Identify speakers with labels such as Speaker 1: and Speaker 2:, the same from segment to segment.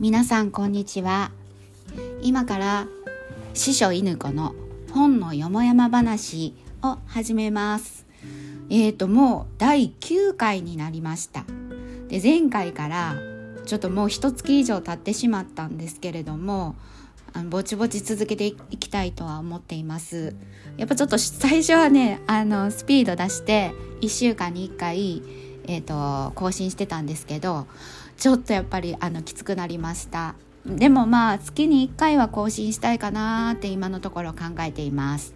Speaker 1: 皆さんこんにちは。今から師匠犬子の本のよもやま話を始めます。えーともう第9回になりました。で前回からちょっともう一月以上経ってしまったんですけれどもあのぼちぼち続けていきたいとは思っています。やっぱちょっと最初はねあのスピード出して1週間に1回、えーと更新してたんですけどちょっとやっぱりあのきつくなりました。でもまあ月に1回は更新したいかなって今のところ考えています。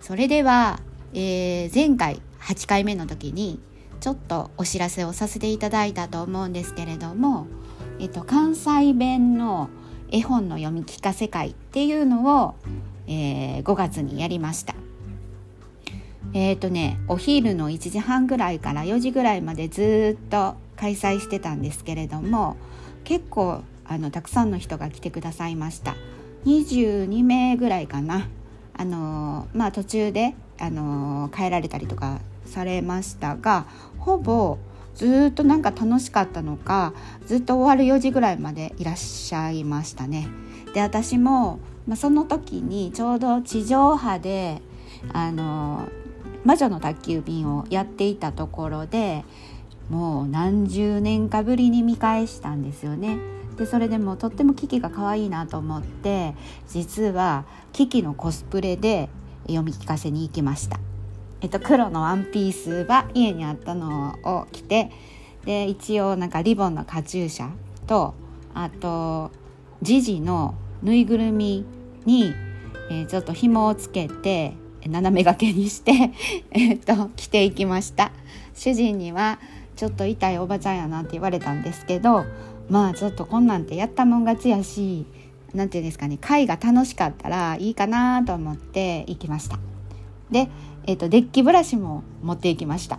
Speaker 1: それでは、えー、前回8回目の時にちょっとお知らせをさせていただいたと思うんですけれども、えっと、関西弁の絵本の読み聞かせ会っていうのを、えー、5月にやりました。えっ、ー、とねお昼の1時半ぐらいから4時ぐらいまでずっと開催してたんですけれども結構あのたくさんの人が来てくださいました。22名ぐらいかな。あのまあ途中であの帰られたりとかされましたがほぼずっとなんか楽しかったのかずっと終わる4時ぐらいまでいらっしゃいましたね。で私も、まあ、その時にちょうど地上波であの魔女の宅急便をやっていたところでもう何十年かぶりに見返したんですよね。でそれでもとってもキキが可愛いなと思って実はキキのコスプレで読み聞かせに行きました。えっと、黒のワンピースは家にあったのを着てで一応なんかリボンのカチューシャとあとジジのぬいぐるみに、えー、ちょっと紐をつけて斜めがけにして えっと着ていきました主人にはちょっと痛いおばちゃんやなって言われたんですけどまあちょっとこんなんてやったもん勝ちやし何て言うんですかね会が楽しかったらいいかなと思って行きました。で、えーと、デッキブラシも持っていきました。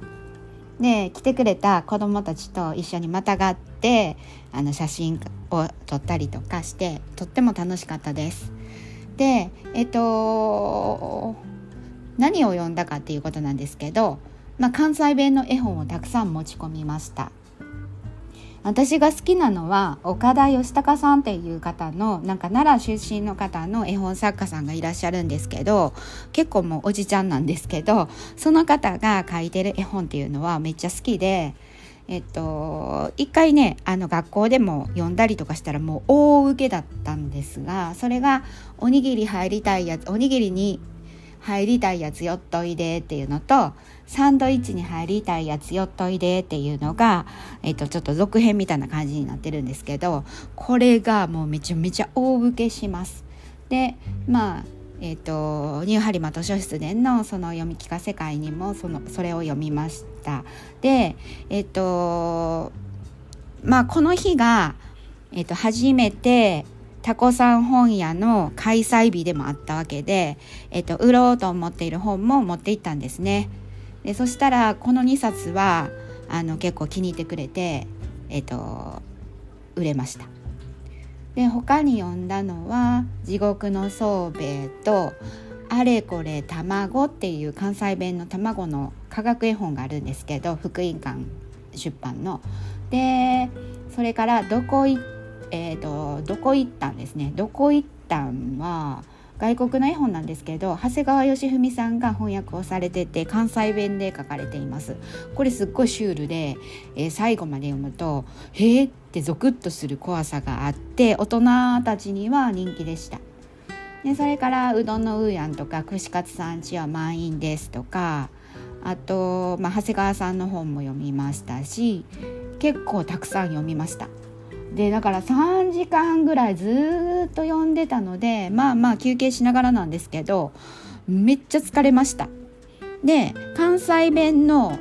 Speaker 1: で来てくれた子どもたちと一緒にまたがってあの写真を撮ったりとかしてとっても楽しかったです。でえっ、ー、と何を読んだかっていうことなんですけどまあ、関西弁の絵本をたくさん持ち込みました。私が好きなのは岡田義孝さんっていう方のなんか奈良出身の方の絵本作家さんがいらっしゃるんですけど結構もうおじちゃんなんですけどその方が書いてる絵本っていうのはめっちゃ好きでえっと一回ねあの学校でも読んだりとかしたらもう大受けだったんですがそれがおにぎり入りたいやつおにぎりに入りたいやつよっといでっていうのとサンドイッチに入りたいやつよっといでっていうのが、えっと、ちょっと続編みたいな感じになってるんですけどこれがもうめちゃめちゃ大受けします。でまあえーと、ニューハリマ図書室でのその読み聞かせ会にもそのそれを読みました。でえっ、とまあこの日が、えーと初めてタコさん本屋の開催日でもあったわけで、えっと、売ろうと思っている本も持って行ったんですね。でそしたらこの2冊はあの結構気に入ってくれて、えっと、売れました。で他に読んだのは「地獄の宗兵衛」と「あれこれ卵」っていう関西弁の卵の科学絵本があるんですけど福音館出版の。でそれから「どこ行っえーと、どこ行ったんですね。どこ行ったんは外国の絵本なんですけど長谷川義文さんが翻訳をされてて関西弁で書かれています。これすっごいシュールで、えー、最後まで読むとへえってゾクッとする怖さがあって大人たちには人気でした。でそれからうどんのうーやんとか串カツさんちは満員ですとかあと、まあ、長谷川さんの本も読みましたし結構たくさん読みました。でだから3時間ぐらいずっと読んでたのでまあまあ休憩しながらなんですけどめっちゃ疲れました。で関西弁の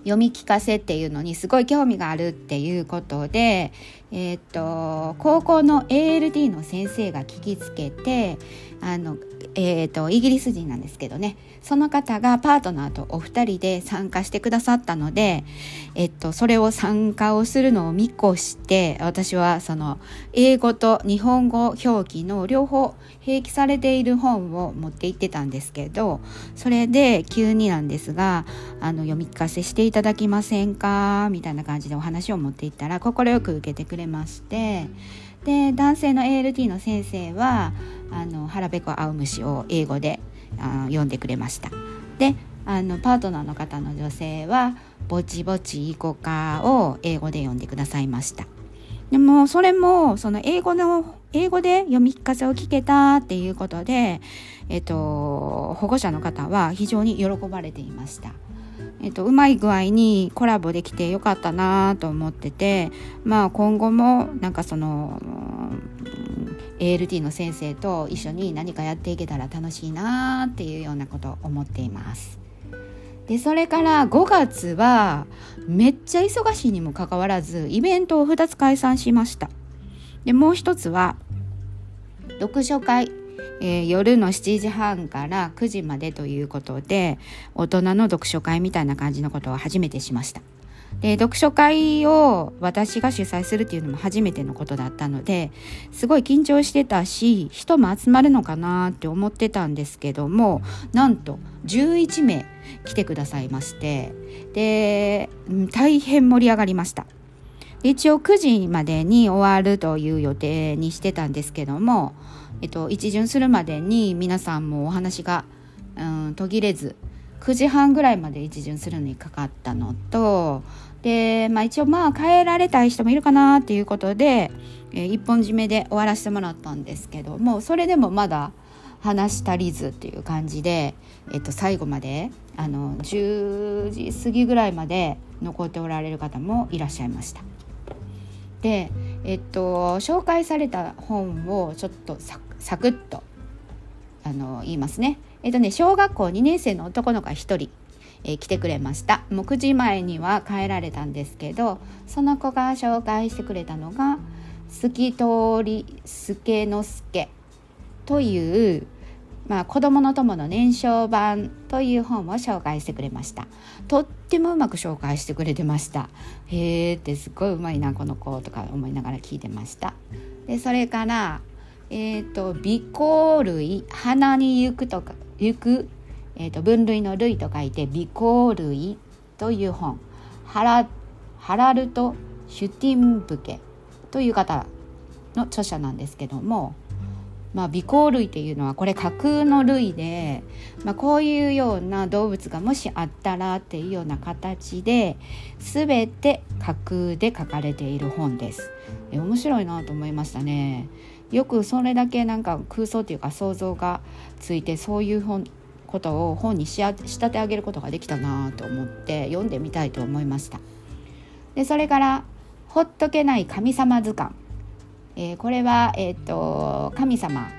Speaker 1: 読み聞かせっていうのにすごい興味があるっていうことで、えー、っと高校の ALD の先生が聞きつけてあのえーと、イギリス人なんですけどね。その方がパートナーとお二人で参加してくださったので、えっと、それを参加をするのを見越して私はその英語と日本語表記の両方併記されている本を持って行ってたんですけどそれで急になんですがあの読み聞かせしていただきませんか？みたいな感じでお話を持っていったら快く受けてくれましてで男性の ALT の先生はあの腹ペコ青虫を英語であ読んでくれましたであのパートナーの方の女性はぼちぼちいこかを英語で読んでくださいましたでもそれもその英語の英語で読み聞かせを聞けたっていうことで、えっと、保護者の方は非常に喜ばれていました。えっと、うまい具合にコラボできてよかったなと思ってて、まあ、今後もなんかその ALT の先生と一緒に何かやっていけたら楽しいなっていうようなこと思っています。でそれから5月はめっちゃ忙しいにもかかわらずイベントを2つ解散しましたでもう一つは読書会、えー、夜の7時半から9時までということで大人の読書会みたいな感じのことを初めてしました。で読書会を私が主催するっていうのも初めてのことだったのですごい緊張してたし人も集まるのかなって思ってたんですけどもなんと11名来てくださいましてで大変盛り上がりました。一応9時までに終わるという予定にしてたんですけども、えっと、一巡するまでに皆さんもお話が、うん、途切れず9時半ぐらいまで一巡するのにかかったのとで、まあ、一応まあ帰られたい人もいるかなっていうことで、えー、一本締めで終わらせてもらったんですけどもそれでもまだ話し足りずっていう感じで、えっと、最後まであの10時過ぎぐらいまで残っておられる方もいらっしゃいました。で、えっと、紹介された本をちょっとササクッとあの言いますね。えっとね小学校2年生の男の子が1人えー、来てくれました。もう9時前には帰られたんですけどその子が紹介してくれたのが「透き通り助之助」というまあ、子供の友の年少版という本を紹介してくれました。とってもうまく紹介してくれてました。へえってすごいうまいなこの子とか思いながら聞いてました。でそれからえっ、ー、と尾行類鼻に行くとか行くえーと、分類の類と書いて「尾行類」という本ハラハラルト・シュティンブケという方の著者なんですけども、まあ、尾行類っていうのはこれ架空の類で、まあ、こういうような動物がもしあったらっていうような形で全て架空で書かれている本です。え面白いなと思いましたね。よくそれだけなんか空想というか想像がついてそういう本ことを本に仕立て上げることができたなと思って読んでみたいと思いました。でそれから「ほっとけない神様図鑑」えー、これは、えーと、神様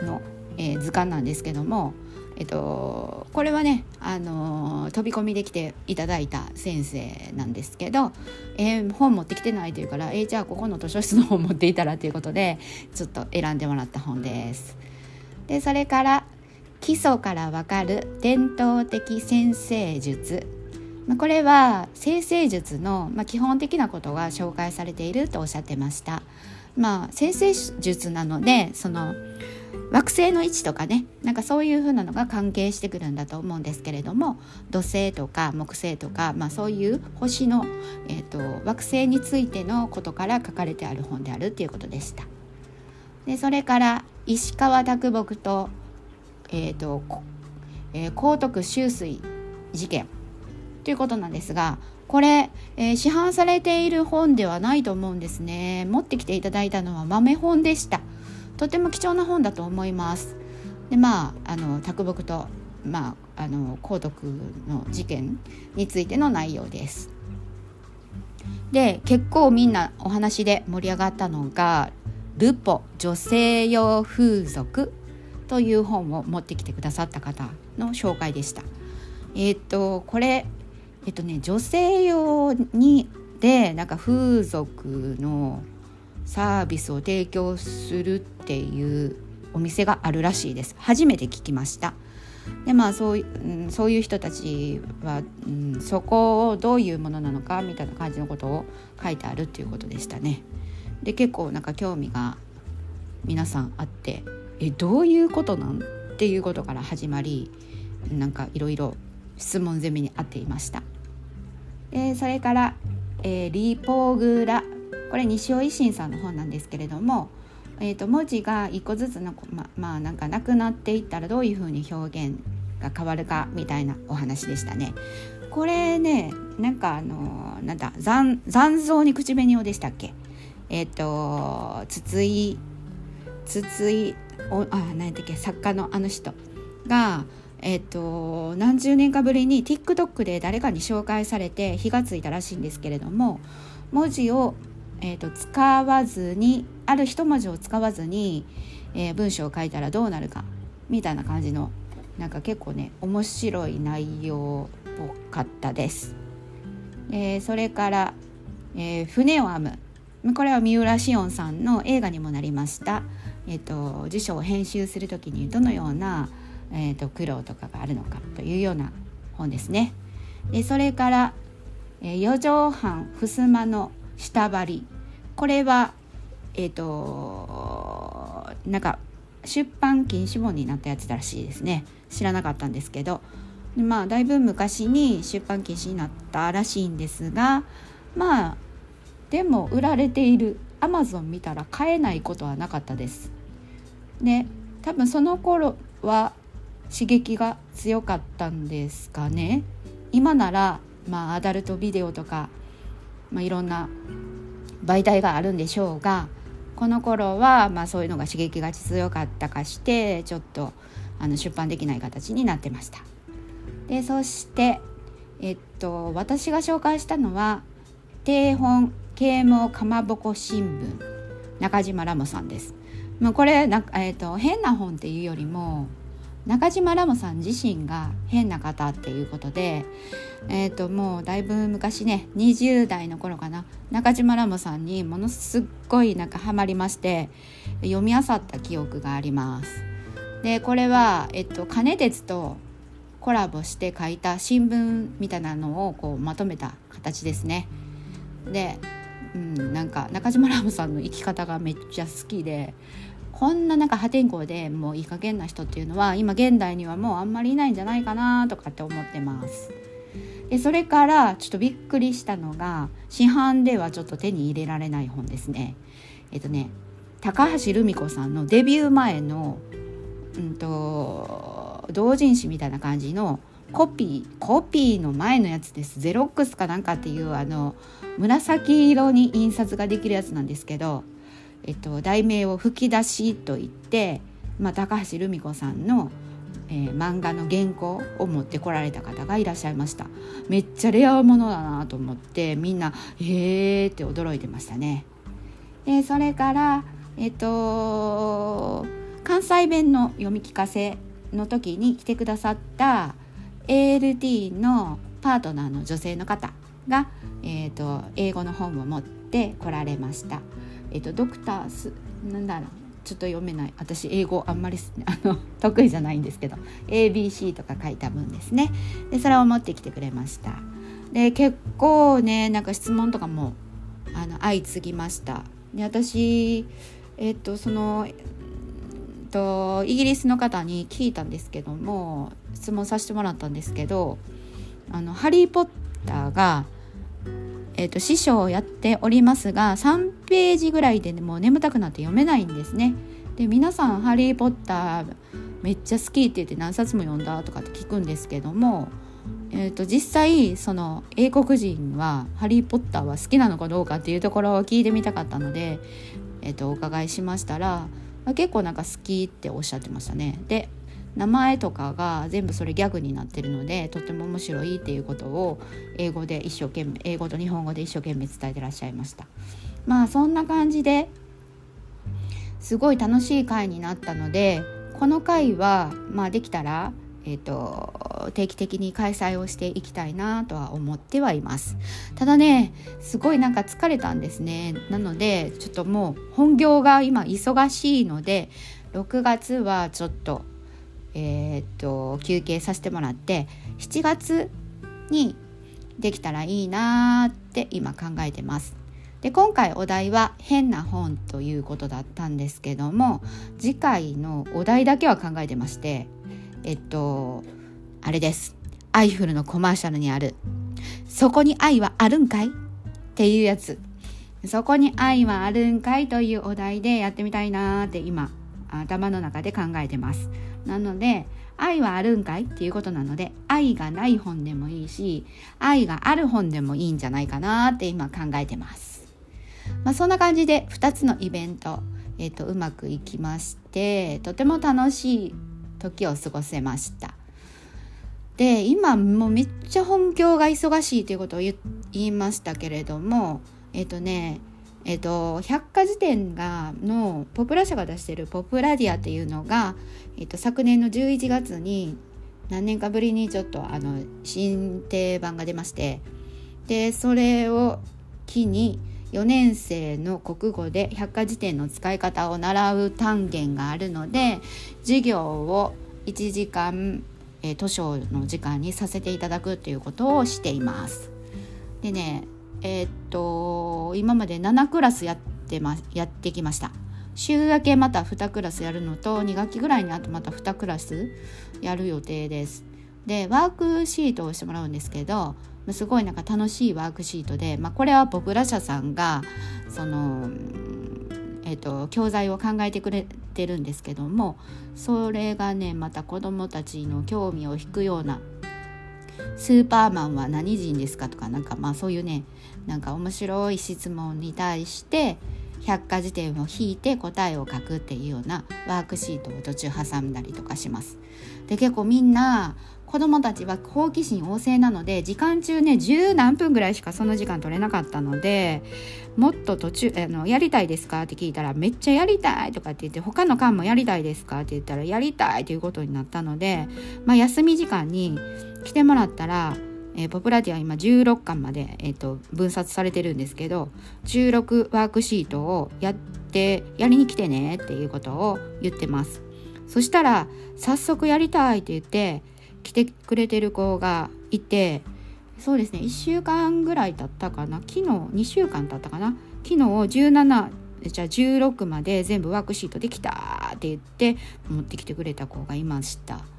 Speaker 1: の、えー、図鑑なんですけども、えーと、これはね、あの、飛び込みで来ていただいた先生なんですけど、えー、本持ってきてないというから、えー、じゃあここの図書室の本持っていたらということでちょっと選んでもらった本です。でそれから基礎からわかる伝統的先生術これは先生術の基本的なことが紹介されているとおっしゃってました。まあ、先生術なのでその惑星の位置とかねなんかそういうふうなのが関係してくるんだと思うんですけれども土星とか木星とか、まあ、そういう星の、えーと、惑星についてのことから書かれてある本であるということでした。でそれから石川啄木とえーとえー、高徳修水事件ということなんですがこれ、えー、市販されている本ではないと思うんですね持ってきていただいたのは豆本でしたとても貴重な本だと思いますでまああの卓木とまああの高徳の事件についての内容ですで結構みんなお話で盛り上がったのがルポ女性用風俗という本を持ってきてくださった方の紹介でした。えっ、とこれえっ、とね女性用にでなんか風俗のサービスを提供するっていうお店があるらしいです。初めて聞きました。でまあそう,、うん、そういう人たちは、うん、そこをどういうものなのかみたいな感じのことを書いてあるっていうことでしたね。で結構なんか興味が皆さんあってえどういうことなん？っていうことから始まりなんかいろいろ質問攻めにあっていました。でそれから、えー、リポグラこれ西尾維新さんの本なんですけれども、えーと、文字が一個ずつのままあなんかなくなっていったらどういうふうに表現が変わるかみたいなお話でしたね。これねなんかあのなんだ残像に口紅をでしたっけ？えっ、ー、と筒井筒井おあ何だっけ作家のあの人がえっと、何十年かぶりに TikTok で誰かに紹介されて火がついたらしいんですけれども文字を、えっと、使わずにある一文字を使わずに、えー、文章を書いたらどうなるかみたいな感じのなんか結構ね面白い内容っぽかったです。えー、それから、えー、船を編むこれは三浦紫音さんの映画にもなりました、えーと辞書を編集する時にどのようなえーと、苦労とかがあるのかというような本ですね。でそれから「えー、四畳半襖の下張り」これはえっ、ー、となんか出版禁止本になったやつらしいですね。知らなかったんですけど。まあだいぶ昔に出版禁止になったらしいんですがまあでも売られている。アマゾン見たら買えないことはなかったです。で多分その頃は刺激が強かったんですかね。今ならまあアダルトビデオとか、まあ、いろんな媒体があるんでしょうがこの頃はまあそういうのが刺激が強かったかしてちょっとあの出版できない形になってました。でそしてえっと私が紹介したのは定本啓蒙かまぼこ新聞中島ラモさんです。もうこれな、えっと、変な本っていうよりも中島ラモさん自身が変な方っていうことで、えー、ともうだいぶ昔ね20代の頃かな中島ラモさんにものすっごいなんかハマりまして読み漁った記憶があります。でこれは、えっと、金鉄とコラボして書いた新聞みたいなのをこうまとめた形ですね。で、うん、なんか中島ラモさんの生き方がめっちゃ好きでこんななんか破天荒でもういい加減な人っていうのは今現代にはもうあんまりいないんじゃないかなとかって思ってます。でそれからちょっとびっくりしたのが市販ではちょっと手に入れられない本ですね。えっとね高橋留美子さんのデビュー前の、うんと、同人誌みたいな感じのコピーコピーの前のやつですゼロックスかなんかっていうあの紫色に印刷ができるやつなんですけどえっと、題名を「吹き出し」と言って、まあ、高橋留美子さんの、えー、漫画の原稿を持ってこられた方がいらっしゃいましためっちゃレアものだなと思ってみんな「へえ」って驚いてましたね。でそれからえっと関西弁の読み聞かせの時に来てくださった ALT のパートナーの女性の方が、えーと英語の本を持って来られました。えっと、ドクタースなんだろう。ちょっと読めない。私英語あんまり あの得意じゃないんですけど。ABC とか書いた文ですね。でそれを持ってきてくれました。で結構ねなんか質問とかもあの相次ぎました。で私えっとそのとイギリスの方に聞いたんですけども質問させてもらったんですけど「あのハリー・ポッター」がえーと、師匠をやっておりますが3ページぐらいでもう眠たくなって読めないんですね。で皆さん「ハリー・ポッター」めっちゃ好きって言って何冊も読んだとかって聞くんですけども、えーと、実際その英国人は「ハリー・ポッター」は好きなのかどうかっていうところを聞いてみたかったので、えーとお伺いしましたら結構なんか好きっておっしゃってましたね。で名前とかが全部それギャグになってるのでとても面白いっていうことを英語で一生懸命英語と日本語で一生懸命伝えてらっしゃいました。まあそんな感じですごい楽しい回になったのでこの回はまあできたらえーと、定期的に開催をしていきたいなとは思ってはいます。ただねすごいなんか疲れたんですね。なのでちょっともう本業が今忙しいので6月はちょっとえー、っと休憩させてもらって7月にできたらいいなって今考えてます。で今回お題は変な本ということだったんですけども次回のお題だけは考えてましてえっとあれです。アイフルのコマーシャルにある「そこに愛はあるんかい?」っていうやつ。そこに愛はあるんかい？というお題でやってみたいなーって今頭の中で考えてます。なので愛はあるんかいっていうことなので愛がない本でもいいし愛がある本でもいいんじゃないかなって今考えてます。まあそんな感じで2つのイベントえーと、うまくいきましてとても楽しい時を過ごせました。で今もうめっちゃ本業が忙しいということを言いましたけれどもえっ、ー、とねえっ、と百科事典がのポプラ社が出してるポプラディアっていうのが、えっ、と昨年の11月に何年かぶりにちょっとあの新定版が出ましてでそれを機に4年生の国語で百科事典の使い方を習う単元があるので授業を1時間、えー、図書の時間にさせていただくっていうことをしています。でねえー、っと今まで7クラスやってまやってきました。週明けまた2クラスやるのと2学期ぐらいにあとまた2クラスやる予定です。でワークシートをしてもらうんですけどすごいなんか楽しいワークシートで、まあ、これはポプラ社さんがその、えーと、教材を考えてくれてるんですけどもそれがねまた子どもたちの興味を引くような「スーパーマンは何人ですか?」とかなんかまあそういうねなんか面白い質問に対して百科事典を引いて答えを書くっていうようなワークシートを途中挟んだりとかします。で結構みんな子供たちは好奇心旺盛なので時間中ね十何分ぐらいしかその時間取れなかったのでもっと途中あの「やりたいですか?」って聞いたら「めっちゃやりたい」とかって言って「他の間もやりたいですか?」って言ったら「やりたい」ということになったので、まあ、休み時間に来てもらったらえー、ポプラティは今16巻まで、えーと、分冊されてるんですけど16ワークシートをやってやりに来てねっていうことを言ってます。そしたら早速やりたいって言って来てくれてる子がいてそうですね1週間ぐらい経ったかな昨日2週間経ったかな昨日17じゃあ16まで全部ワークシートできたって言って持ってきてくれた子がいました。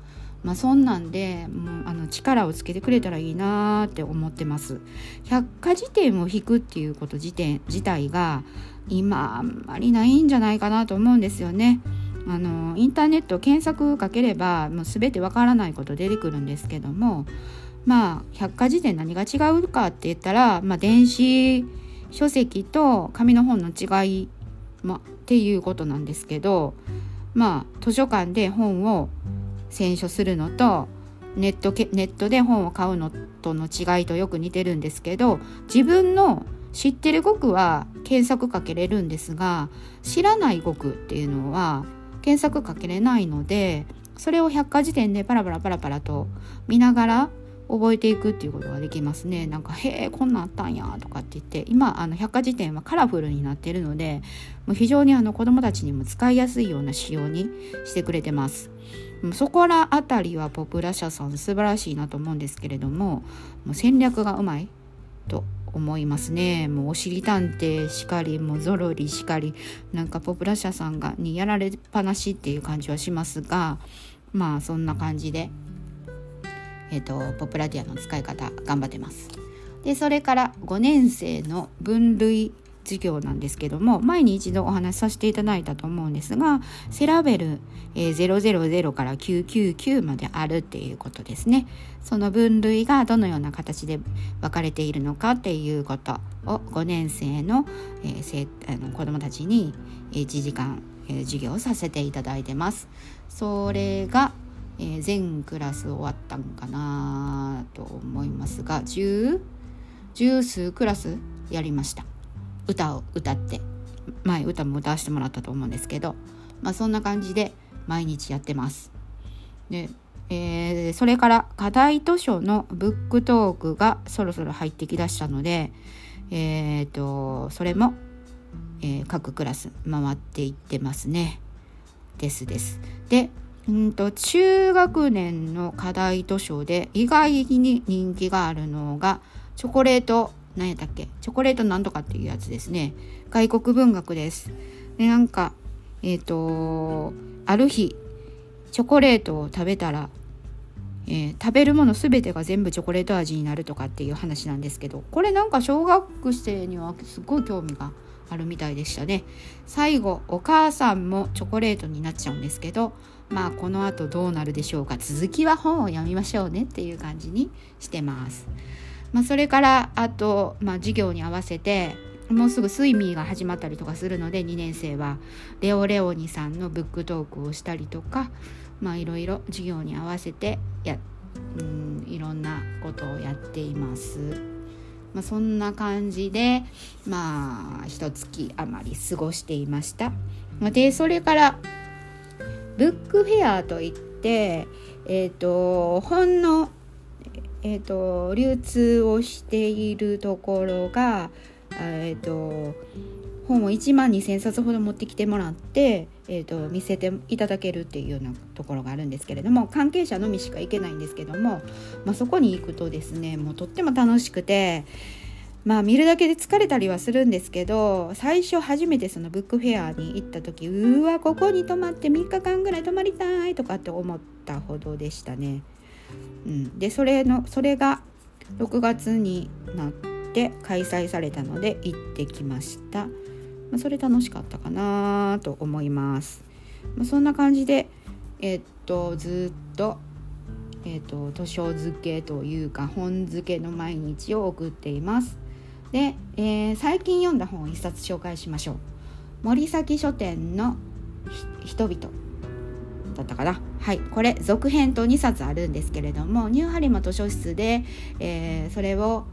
Speaker 1: まあ、そんなんでもうあの力をつけてくれたらいいなって思ってます。百科事典を引くっていうこと自体自体が今あんまりないんじゃないかなと思うんですよね。あのインターネット検索かければもう全てわからないこと出てくるんですけどもまあ百科事典何が違うかって言ったら、まあ、電子書籍と紙の本の違い、ま、っていうことなんですけどまあ図書館で本を選書するのとネットネットで本を買うのとの違いとよく似てるんですけど自分の知ってる語句は検索かけれるんですが知らない語句っていうのは検索かけれないのでそれを百科事典でパラパラパラパラと見ながら覚えていくっていうことができますね。なんか「へえこんなんあったんや」とかって言って今あの百科事典はカラフルになってるのでもう非常にあの子どもたちにも使いやすいような仕様にしてくれてます。そこら辺りはポプラ社さん素晴らしいなと思うんですけれどももう戦略がうまいと思いますねもうおしりたんてしかりもうゾロリしかりなんかポプラ社さんがにやられっぱなしっていう感じはしますがまあそんな感じでえっ、ー、とポプラディアの使い方頑張ってます。でそれから5年生の分類授業なんですけども前に一度お話しさせていただいたと思うんですがセラベル、えー、000から999まであるっていうことですね。その分類がどのような形で分かれているのかっていうことを5年生の,、えー、あの子どもたちに1時間、えー、授業をさせていただいてます。それがえー、全クラス終わったんかなと思いますが十十数クラスやりました。歌を歌って前歌も歌わせてもらったと思うんですけど、まあ、そんな感じで毎日やってます。でえー、それから課題図書のブックトークがそろそろ入ってきだしたので、えーと、それも、えー、各クラス回っていってますね。ですです。で、うんと中学年の課題図書で意外に人気があるのがチョコレート何やったっけ？チョコレートなんとかっていうやつですね。外国文学です。でなんかえっ、ー、とある日チョコレートを食べたら、えー、食べるもの全てが全部チョコレート味になるとかっていう話なんですけどこれなんか小学生にはすごい興味があるみたいでしたね。最後お母さんもチョコレートになっちゃうんですけどまあこの後どうなるでしょうか。続きは本を読みましょうねっていう感じにしてます。まあ、それからあと、まあ、授業に合わせてもうすぐスイミーが始まったりとかするので2年生はレオレオニさんのブックトークをしたりとかまあいろいろ授業に合わせてやうんいろんなことをやっています。まあ、そんな感じでまあ一月余り過ごしていました。でそれからブックフェアといって、えーと、本の、えーと、流通をしているところが、えーと、本を1万2,000冊ほど持ってきてもらって、えー、と見せていただけるっていうようなところがあるんですけれども関係者のみしか行けないんですけども、まあ、そこに行くとですねもうとっても楽しくて。まあ見るだけで疲れたりはするんですけど最初初めてそのブックフェアに行った時うわここに泊まって3日間ぐらい泊まりたいとかって思ったほどでしたね。うん、でそれのそれが6月になって開催されたので行ってきました。まあ、それ楽しかったかなと思います。まあ、そんな感じでえー、っとずっとえーと図書漬けというか本漬けの毎日を送っています。で、えー、最近読んだ本を一冊紹介しましょう森崎書店の人々だったかな。はい。これ続編と2冊あるんですけれどもニューハリマ図書室で、えー、それを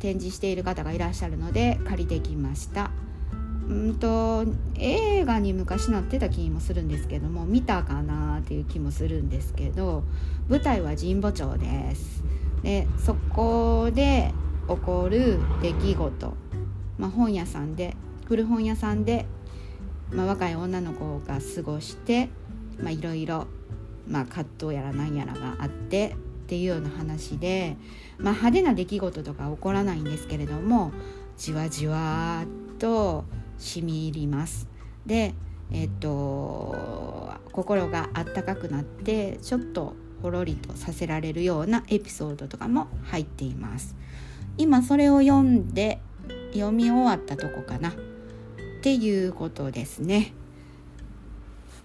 Speaker 1: 展示している方がいらっしゃるので借りてきました。うんと映画に昔なってた気もするんですけども見たかなっていう気もするんですけど舞台は神保町です。でそこで起こる出来事、まあ、本屋さんで古本屋さんで、まあ、若い女の子が過ごしていろいろ葛藤やらなんやらがあってっていうような話で、まあ、派手な出来事とか起こらないんですけれどもじわじわっとしみ入ります。でえっと心があったかくなってちょっとほろりとさせられるようなエピソードとかも入っています。今それを読んで読み終わったとこかなっていうことですね。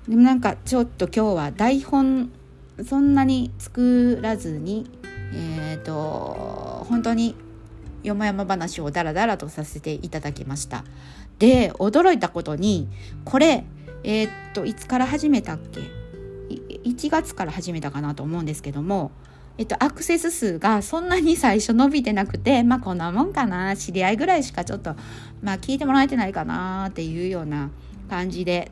Speaker 1: でもなんかちょっと今日は台本そんなに作らずにえっ、ー、と本当によもやま話をダラダラとさせていただきました。で驚いたことにこれえっ、ー、といつから始めたっけ？1月から始めたかなと思うんですけどもえっと、アクセス数がそんなに最初伸びてなくて、まあこんなもんかな、知り合いぐらいしかちょっと、まあ聞いてもらえてないかなっていうような感じで、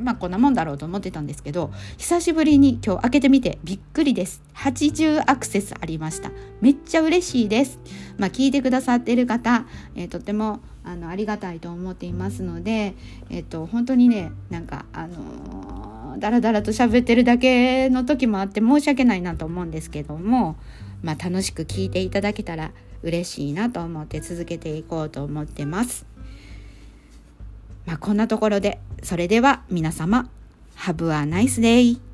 Speaker 1: まあこんなもんだろうと思ってたんですけど、久しぶりに今日開けてみてびっくりです。80アクセスありました。めっちゃ嬉しいです。まあ聞いてくださっている方、えー、とてもあのありがたいと思っていますので、えっ、と本当にね、なんかあのーダラダラと喋ってるだけの時もあって申し訳ないなと思うんですけども、まあ、楽しく聞いていただけたら嬉しいなと思って続けていこうと思ってます。まあ、こんなところでそれでは皆様 Have a nice day!